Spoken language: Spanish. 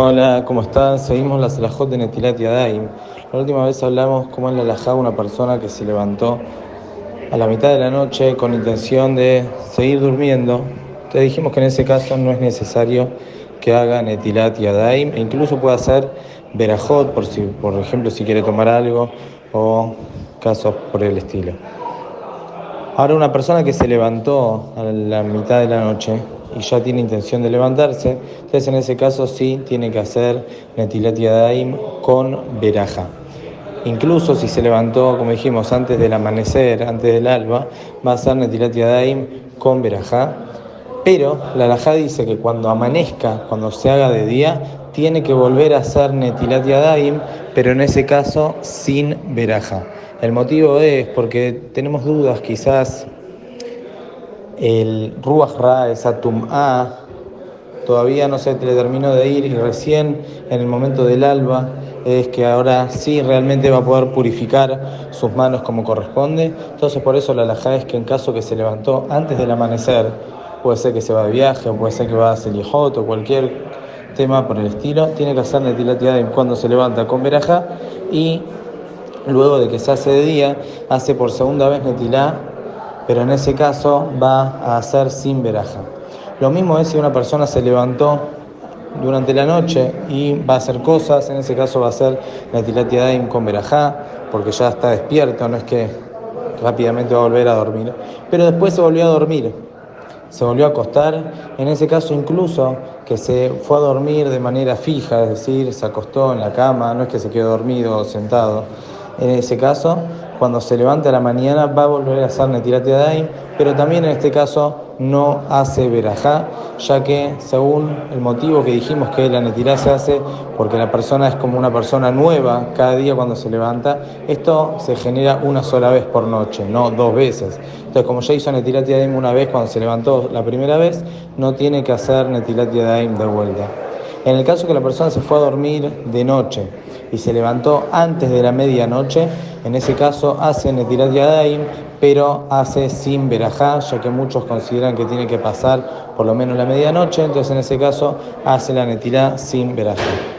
Hola, ¿cómo están? Seguimos la Salahot de Netilat Yadayim. La última vez hablamos cómo es la alajá una persona que se levantó a la mitad de la noche con intención de seguir durmiendo. Te dijimos que en ese caso no es necesario que haga Netilat Yadayim e incluso puede hacer Berajot, por, si, por ejemplo, si quiere tomar algo o casos por el estilo. Ahora una persona que se levantó a la mitad de la noche y ya tiene intención de levantarse, entonces en ese caso sí tiene que hacer Netilat Yadaim con veraja. Incluso si se levantó, como dijimos, antes del amanecer, antes del alba, va a hacer Netilat Yadaim con veraja. Pero la alajá dice que cuando amanezca, cuando se haga de día, tiene que volver a hacer Netilat Yadaim, pero en ese caso sin veraja. El motivo es porque tenemos dudas quizás el Ruach Ra, esa Tum'a, todavía no se le terminó de ir y recién en el momento del alba es que ahora sí realmente va a poder purificar sus manos como corresponde. Entonces por eso la alajá es que en caso que se levantó antes del amanecer, puede ser que se va de viaje o puede ser que va a Selijot o cualquier tema por el estilo, tiene que hacer Netilat cuando se levanta con veraja y luego de que se hace de día, hace por segunda vez Netilá pero en ese caso va a hacer sin veraja. Lo mismo es si una persona se levantó durante la noche y va a hacer cosas, en ese caso va a hacer la tilatiadaim con verajá, porque ya está despierto, no es que rápidamente va a volver a dormir, pero después se volvió a dormir, se volvió a acostar, en ese caso incluso que se fue a dormir de manera fija, es decir, se acostó en la cama, no es que se quedó dormido o sentado, en ese caso cuando se levanta a la mañana va a volver a hacer Netilat Yadayim, pero también en este caso no hace Berajá, ya que según el motivo que dijimos que la Netirá se hace porque la persona es como una persona nueva cada día cuando se levanta, esto se genera una sola vez por noche, no dos veces. Entonces, como ya hizo Netilat Yadayim una vez cuando se levantó la primera vez, no tiene que hacer Netilat Yadayim de vuelta. En el caso que la persona se fue a dormir de noche y se levantó antes de la medianoche, en ese caso hace Netirat Yadayim, pero hace sin verajá, ya que muchos consideran que tiene que pasar por lo menos la medianoche, entonces en ese caso hace la Netirá sin verajá.